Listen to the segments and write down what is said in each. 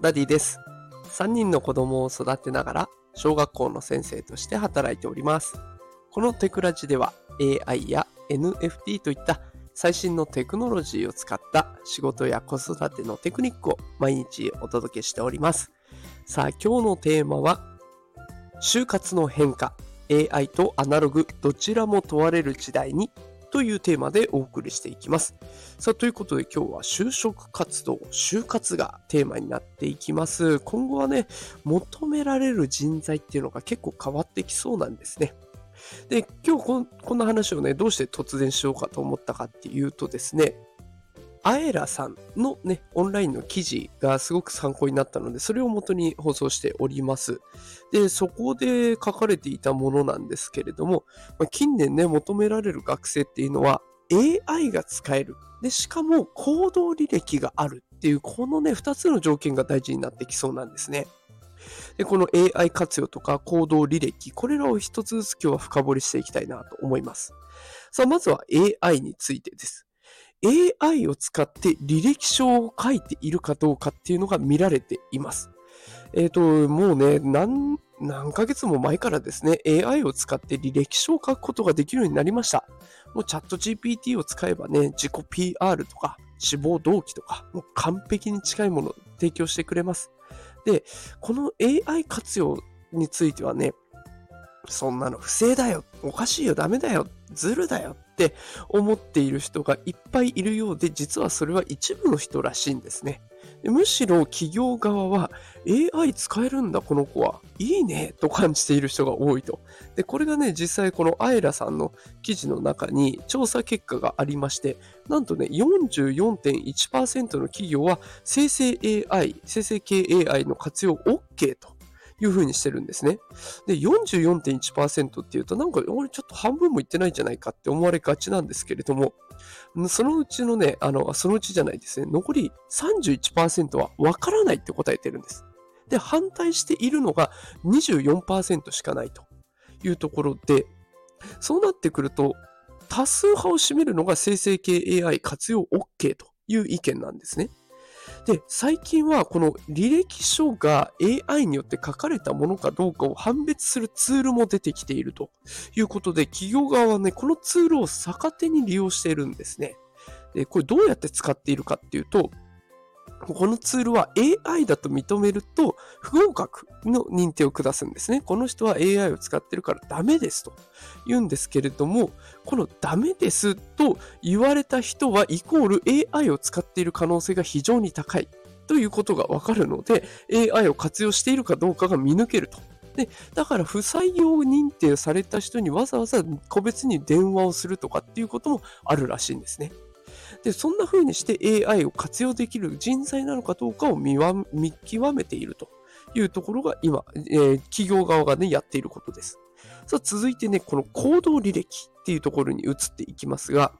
ダディです。3人の子供を育てながら、小学校の先生として働いております。このテクラジでは、AI や NFT といった最新のテクノロジーを使った仕事や子育てのテクニックを毎日お届けしております。さあ、今日のテーマは、就活の変化、AI とアナログどちらも問われる時代にというテーマでお送りしていきます。さあ、ということで今日は就職活動、就活がテーマになっていきます。今後はね、求められる人材っていうのが結構変わってきそうなんですね。で、今日ここんな話をね、どうして突然しようかと思ったかっていうとですね、アエラさんのね、オンラインの記事がすごく参考になったので、それを元に放送しております。で、そこで書かれていたものなんですけれども、まあ、近年ね、求められる学生っていうのは AI が使える。で、しかも行動履歴があるっていう、このね、二つの条件が大事になってきそうなんですね。で、この AI 活用とか行動履歴、これらを一つずつ今日は深掘りしていきたいなと思います。さあ、まずは AI についてです。AI を使って履歴書を書いているかどうかっていうのが見られています。えっ、ー、と、もうね、何、何ヶ月も前からですね、AI を使って履歴書を書くことができるようになりました。もうチャット GPT を使えばね、自己 PR とか志望動機とか、もう完璧に近いものを提供してくれます。で、この AI 活用についてはね、そんなの不正だよ、おかしいよ、ダメだよ、ズルだよって思っている人がいっぱいいるようで、実はそれは一部の人らしいんですね。むしろ企業側は AI 使えるんだこの子はいいねと感じている人が多いと。で、これがね、実際このアイラさんの記事の中に調査結果がありまして、なんとね、44.1%の企業は生成 AI、生成系 AI の活用 OK という風にしてるんですね。で、44.1%っていうと、なんか俺ちょっと半分もいってないんじゃないかって思われがちなんですけれども、そのうちのね、あの、そのうちじゃないですね、残り31%はわからないって答えてるんです。で、反対しているのが24%しかないというところで、そうなってくると、多数派を占めるのが生成系 AI 活用 OK という意見なんですね。で、最近はこの履歴書が AI によって書かれたものかどうかを判別するツールも出てきているということで、企業側はね、このツールを逆手に利用しているんですね。で、これどうやって使っているかっていうと、このツールは AI だと認めると不合格の認定を下すんですね。この人は AI を使ってるからダメですと言うんですけれども、このダメですと言われた人はイコール AI を使っている可能性が非常に高いということがわかるので、AI を活用しているかどうかが見抜けると。で、だから不採用認定された人にわざわざ個別に電話をするとかっていうこともあるらしいんですね。で、そんな風にして AI を活用できる人材なのかどうかを見極めているというところが今、えー、企業側がね、やっていることです。さあ、続いてね、この行動履歴っていうところに移っていきますが、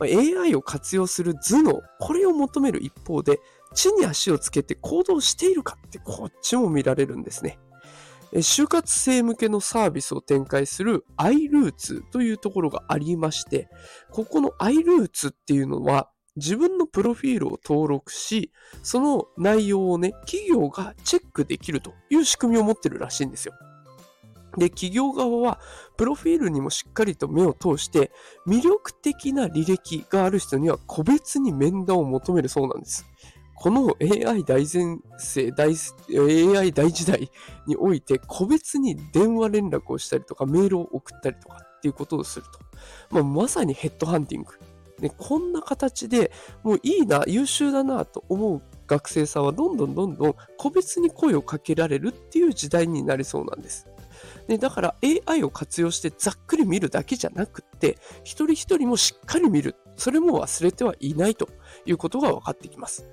AI を活用する頭脳、これを求める一方で、地に足をつけて行動しているかってこっちも見られるんですね。就活生向けのサービスを展開する iRoots というところがありまして、ここの iRoots っていうのは自分のプロフィールを登録し、その内容をね、企業がチェックできるという仕組みを持ってるらしいんですよ。で、企業側は、プロフィールにもしっかりと目を通して、魅力的な履歴がある人には個別に面談を求めるそうなんです。この AI 大前世大、AI 大時代において個別に電話連絡をしたりとかメールを送ったりとかっていうことをすると。まあ、まさにヘッドハンティング。ね、こんな形でもういいな、優秀だなと思う学生さんはどんどんどんどん個別に声をかけられるっていう時代になりそうなんです。でだから AI を活用してざっくり見るだけじゃなくて、一人一人もしっかり見る。それも忘れてはいないということが分かってきます。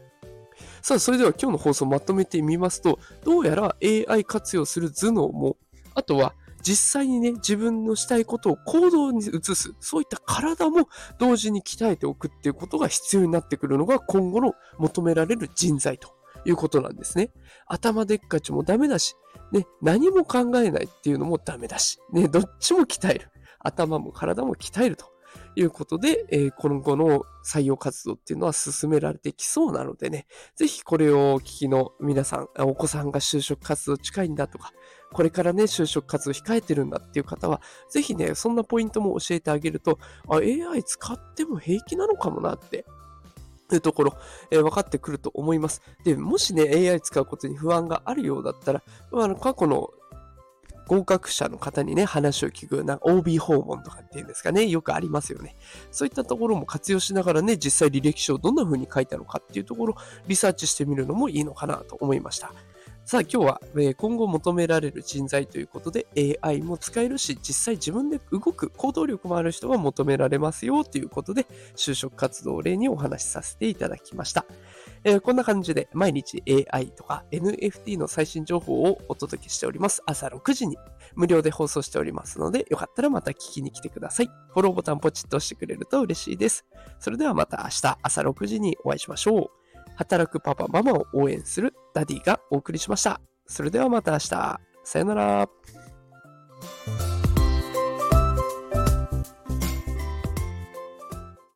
さあ、それでは今日の放送をまとめてみますと、どうやら AI 活用する頭脳も、あとは実際にね、自分のしたいことを行動に移す、そういった体も同時に鍛えておくっていうことが必要になってくるのが今後の求められる人材ということなんですね。頭でっかちもダメだし、ね、何も考えないっていうのもダメだし、ね、どっちも鍛える。頭も体も鍛えるということで、えー、今後の採用活動っていうのは進められてきそうなのでね、ぜひこれをお聞きの皆さん、お子さんが就職活動近いんだとか、これからね、就職活動控えてるんだっていう方は、ぜひね、そんなポイントも教えてあげると、あ、AI 使っても平気なのかもなってというところ、えー、分かってくると思います。で、もしね、AI 使うことに不安があるようだったら、あの過去の合格者の方にね、話を聞く、な OB 訪問とかっていうんですかね、よくありますよね。そういったところも活用しながらね、実際履歴書をどんな風に書いたのかっていうところ、リサーチしてみるのもいいのかなと思いました。さあ今日は、え今後求められる人材ということで AI も使えるし実際自分で動く行動力もある人が求められますよということで就職活動を例にお話しさせていただきました。えー、こんな感じで毎日 AI とか NFT の最新情報をお届けしております。朝6時に無料で放送しておりますので、よかったらまた聞きに来てください。フォローボタンポチッと押してくれると嬉しいです。それではまた明日朝6時にお会いしましょう。働くパパママを応援するダディがお送りしました。それではまた明日。さよなら。